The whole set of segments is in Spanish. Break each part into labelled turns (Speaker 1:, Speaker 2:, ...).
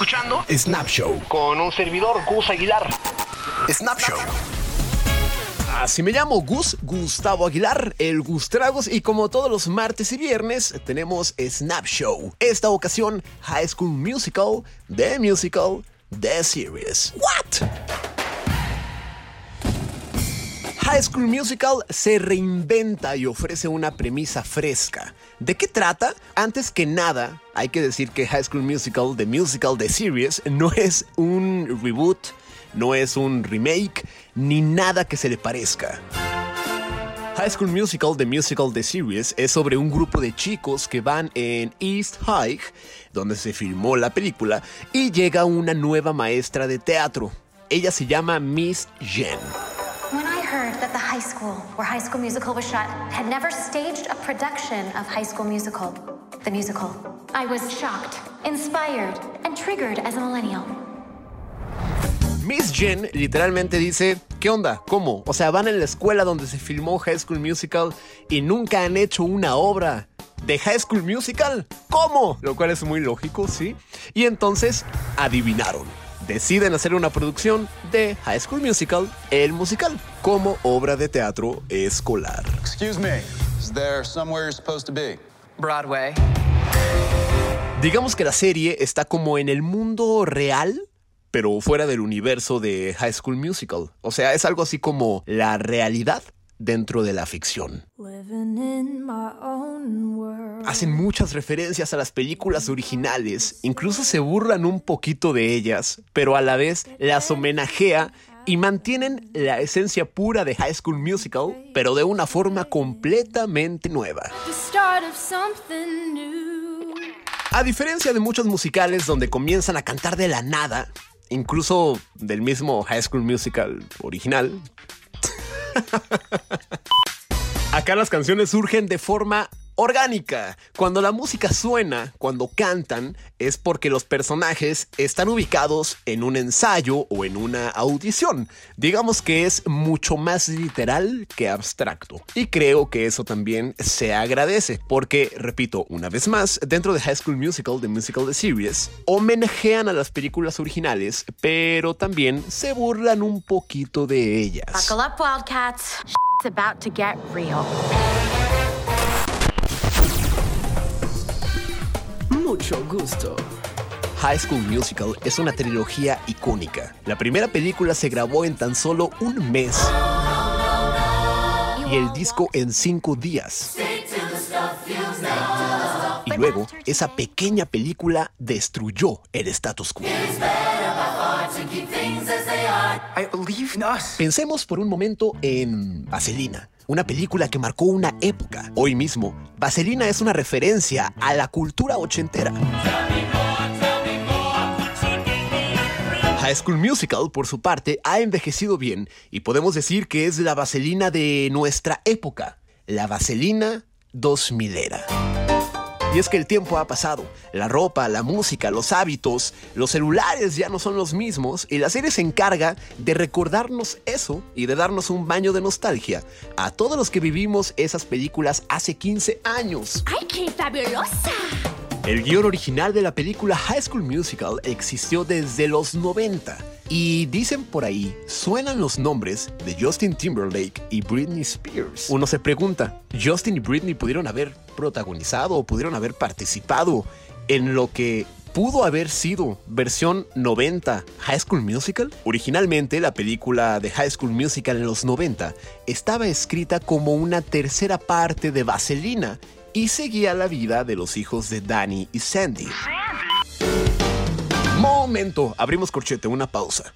Speaker 1: escuchando
Speaker 2: Snap Show
Speaker 1: con un servidor, Gus Aguilar.
Speaker 2: Snap Show.
Speaker 3: Así me llamo Gus, Gustavo Aguilar, el Gustragos, y como todos los martes y viernes tenemos Snap Show. Esta ocasión, High School Musical, The Musical, The Series. ¿What? High School Musical se reinventa y ofrece una premisa fresca. ¿De qué trata? Antes que nada, hay que decir que High School Musical, The Musical, The Series, no es un reboot, no es un remake, ni nada que se le parezca. High School Musical, The Musical, The Series es sobre un grupo de chicos que van en East High, donde se filmó la película, y llega una nueva maestra de teatro. Ella se llama Miss Jen.
Speaker 4: That the high school where High School Musical was shot had never staged a production of High School Musical, the musical, I was shocked, inspired, and triggered as a millennial.
Speaker 3: Miss Jen literalmente dice, ¿qué onda? ¿Cómo? O sea, van en la escuela donde se filmó High School Musical y nunca han hecho una obra de High School Musical. ¿Cómo? Lo cual es muy lógico, ¿sí? Y entonces adivinaron. Deciden hacer una producción de High School Musical, el musical, como obra de teatro escolar.
Speaker 5: Excuse me, is there somewhere you're supposed to be?
Speaker 6: Broadway.
Speaker 3: Digamos que la serie está como en el mundo real, pero fuera del universo de High School Musical. O sea, es algo así como la realidad dentro de la ficción. Hacen muchas referencias a las películas originales, incluso se burlan un poquito de ellas, pero a la vez las homenajea y mantienen la esencia pura de High School Musical, pero de una forma completamente nueva. A diferencia de muchos musicales donde comienzan a cantar de la nada, incluso del mismo High School Musical original, acá las canciones surgen de forma orgánica. Cuando la música suena, cuando cantan, es porque los personajes están ubicados en un ensayo o en una audición. Digamos que es mucho más literal que abstracto. Y creo que eso también se agradece, porque, repito, una vez más, dentro de High School Musical, The Musical The Series, homenajean a las películas originales, pero también se burlan un poquito de ellas.
Speaker 4: Buckle up, Wildcats. It's about to get real.
Speaker 2: Mucho gusto.
Speaker 3: High School Musical es una trilogía icónica. La primera película se grabó en tan solo un mes y el disco en cinco días. Y luego, esa pequeña película destruyó el status quo. Pensemos por un momento en Vaselina, una película que marcó una época. Hoy mismo, Vaselina es una referencia a la cultura ochentera. High School Musical, por su parte, ha envejecido bien y podemos decir que es la vaselina de nuestra época, la vaselina 2000 era. Y es que el tiempo ha pasado, la ropa, la música, los hábitos, los celulares ya no son los mismos y la serie se encarga de recordarnos eso y de darnos un baño de nostalgia a todos los que vivimos esas películas hace 15 años.
Speaker 4: ¡Ay, qué fabulosa!
Speaker 3: El guion original de la película High School Musical existió desde los 90 y dicen por ahí, suenan los nombres de Justin Timberlake y Britney Spears. Uno se pregunta, ¿Justin y Britney pudieron haber protagonizado o pudieron haber participado en lo que pudo haber sido versión 90 High School Musical? Originalmente la película de High School Musical en los 90 estaba escrita como una tercera parte de Vaselina y seguía la vida de los hijos de Danny y Sandy. Momento, abrimos corchete, una pausa.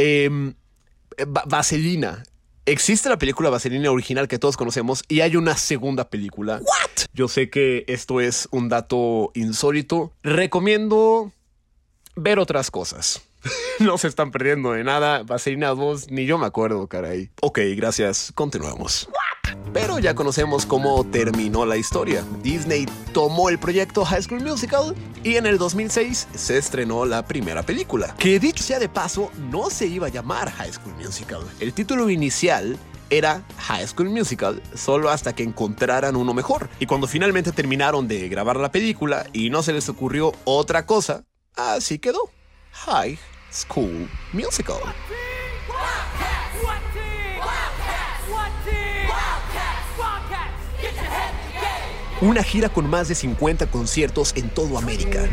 Speaker 3: Va- Vaselina. Existe la película Vaselina original que todos conocemos y hay una segunda película. ¿What? Yo sé que esto es un dato insólito. Recomiendo ver otras cosas. no se están perdiendo de nada. Vaselina 2, ni yo me acuerdo, caray. Ok, gracias. Continuemos. Pero ya conocemos cómo terminó la historia. Disney tomó el proyecto High School Musical y en el 2006 se estrenó la primera película. Que dicho sea de paso, no se iba a llamar High School Musical. El título inicial era High School Musical, solo hasta que encontraran uno mejor. Y cuando finalmente terminaron de grabar la película y no se les ocurrió otra cosa, así quedó. High School Musical. Una gira con más de 50 conciertos en todo América.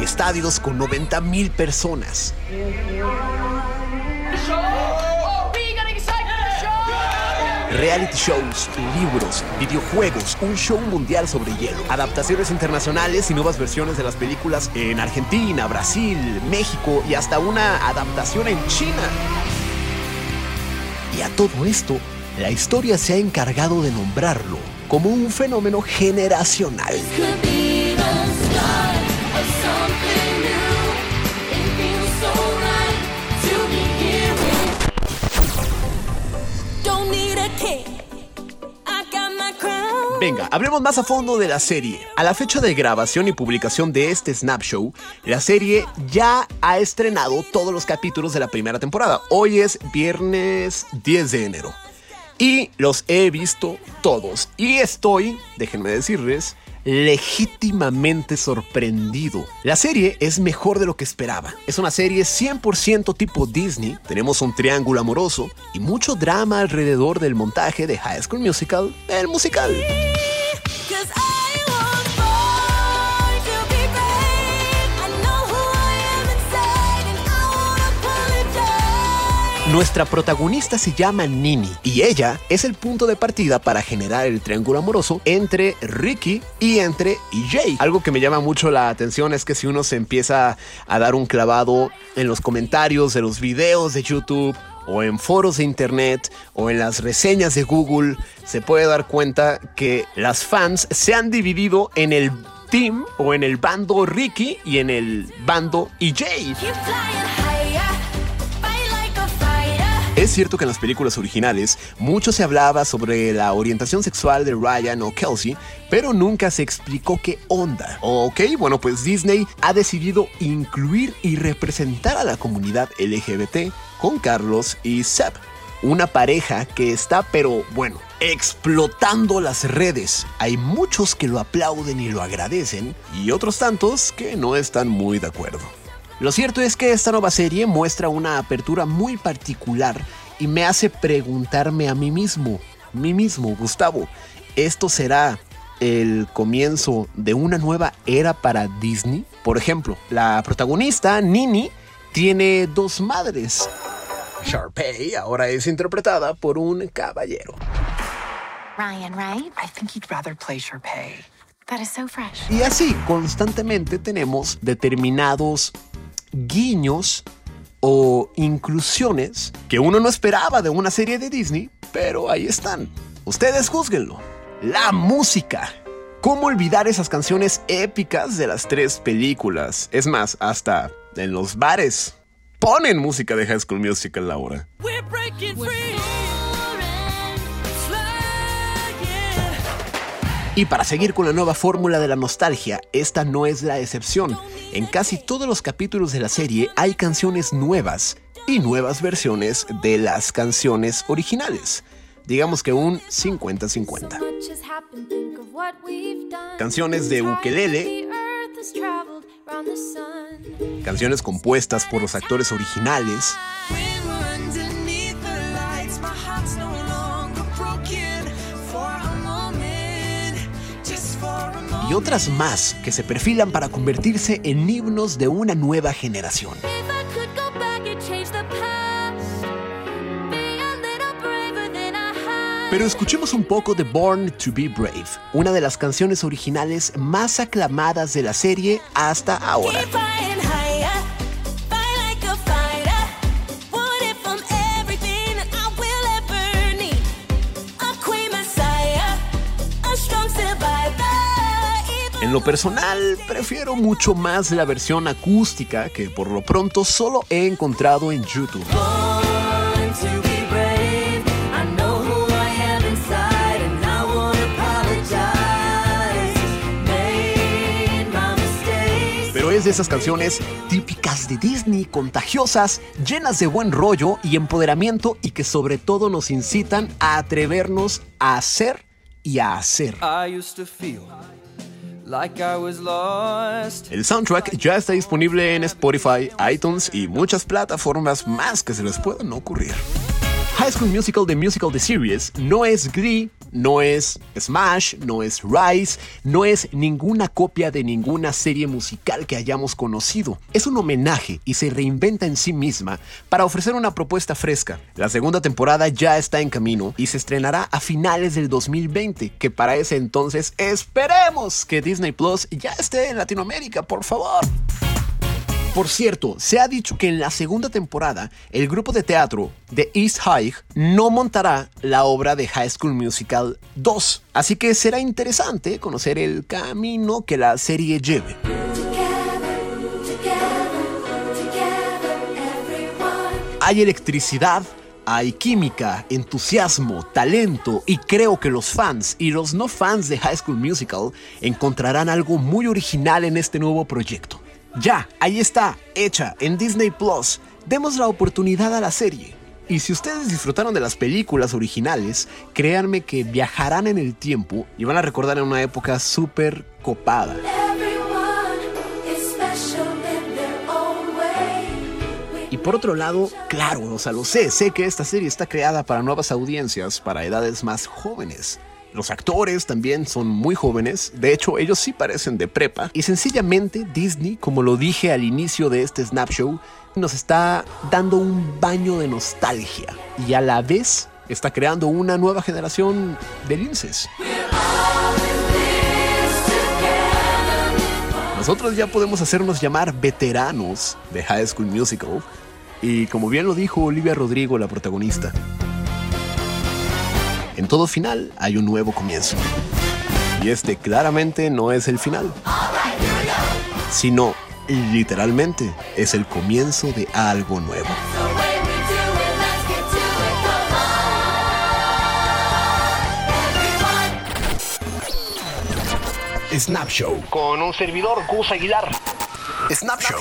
Speaker 3: Estadios con 90 mil personas. Reality shows, libros, videojuegos, un show mundial sobre hielo, adaptaciones internacionales y nuevas versiones de las películas en Argentina, Brasil, México y hasta una adaptación en China. Y a todo esto, la historia se ha encargado de nombrarlo como un fenómeno generacional. Venga, hablemos más a fondo de la serie. A la fecha de grabación y publicación de este Snap Show, la serie ya ha estrenado todos los capítulos de la primera temporada. Hoy es viernes 10 de enero. Y los he visto todos. Y estoy, déjenme decirles, legítimamente sorprendido. La serie es mejor de lo que esperaba. Es una serie 100% tipo Disney. Tenemos un triángulo amoroso y mucho drama alrededor del montaje de High School Musical, el musical. Nuestra protagonista se llama Nini y ella es el punto de partida para generar el triángulo amoroso entre Ricky y entre EJ. Algo que me llama mucho la atención es que si uno se empieza a dar un clavado en los comentarios de los videos de YouTube o en foros de internet o en las reseñas de Google, se puede dar cuenta que las fans se han dividido en el team o en el bando Ricky y en el bando EJ. Es cierto que en las películas originales mucho se hablaba sobre la orientación sexual de Ryan o Kelsey, pero nunca se explicó qué onda. Ok, bueno, pues Disney ha decidido incluir y representar a la comunidad LGBT con Carlos y Seb, una pareja que está, pero bueno, explotando las redes. Hay muchos que lo aplauden y lo agradecen, y otros tantos que no están muy de acuerdo. Lo cierto es que esta nueva serie muestra una apertura muy particular y me hace preguntarme a mí mismo, mí mismo, Gustavo, ¿esto será el comienzo de una nueva era para Disney? Por ejemplo, la protagonista, Nini, tiene dos madres. Sharpay ahora es interpretada por un caballero.
Speaker 4: Ryan, right?
Speaker 6: I think he'd rather play Sharpay.
Speaker 4: That is so fresh.
Speaker 3: Y así constantemente tenemos determinados guiños o inclusiones que uno no esperaba de una serie de Disney, pero ahí están. Ustedes juzguenlo. La música. ¿Cómo olvidar esas canciones épicas de las tres películas? Es más, hasta en los bares ponen música de High School Musical ahora. Y para seguir con la nueva fórmula de la nostalgia, esta no es la excepción. En casi todos los capítulos de la serie hay canciones nuevas y nuevas versiones de las canciones originales. Digamos que un 50-50. Canciones de ukelele, canciones compuestas por los actores originales, y otras más que se perfilan para convertirse en himnos de una nueva generación. Pero escuchemos un poco de Born to Be Brave, una de las canciones originales más aclamadas de la serie hasta ahora. Lo personal, prefiero mucho más la versión acústica que por lo pronto solo he encontrado en YouTube. Pero es de esas canciones típicas de Disney, contagiosas, llenas de buen rollo y empoderamiento y que sobre todo nos incitan a atrevernos a hacer y a hacer.
Speaker 7: I used to feel
Speaker 3: El soundtrack ya está disponible en Spotify, iTunes y muchas plataformas más que se les puedan ocurrir. High School Musical The Musical The Series no es Glee, no es Smash, no es Rise, no es ninguna copia de ninguna serie musical que hayamos conocido. Es un homenaje y se reinventa en sí misma para ofrecer una propuesta fresca. La segunda temporada ya está en camino y se estrenará a finales del 2020, que para ese entonces esperemos que Disney Plus ya esté en Latinoamérica, por favor. Por cierto, se ha dicho que en la segunda temporada el grupo de teatro de East High no montará la obra de High School Musical 2, así que será interesante conocer el camino que la serie lleve. Hay electricidad, hay química, entusiasmo, talento y creo que los fans y los no fans de High School Musical encontrarán algo muy original en este nuevo proyecto. Ya, ahí está, hecha en Disney Plus. Demos la oportunidad a la serie. Y si ustedes disfrutaron de las películas originales, créanme que viajarán en el tiempo y van a recordar en una época súper copada. Y por otro lado, claro, o sea, lo sé, sé que esta serie está creada para nuevas audiencias, para edades más jóvenes. Los actores también son muy jóvenes, de hecho ellos sí parecen de prepa, y sencillamente Disney, como lo dije al inicio de este Snap Show, nos está dando un baño de nostalgia. Y a la vez está creando una nueva generación de linces. Nosotros ya podemos hacernos llamar veteranos de High School Musical. Y como bien lo dijo Olivia Rodrigo, la protagonista, en todo final hay un nuevo comienzo. Y este claramente no es el final, sino literalmente es el comienzo de algo nuevo.
Speaker 2: Snap Show.
Speaker 1: Con un servidor, Gus Aguilar.
Speaker 2: Snap Show.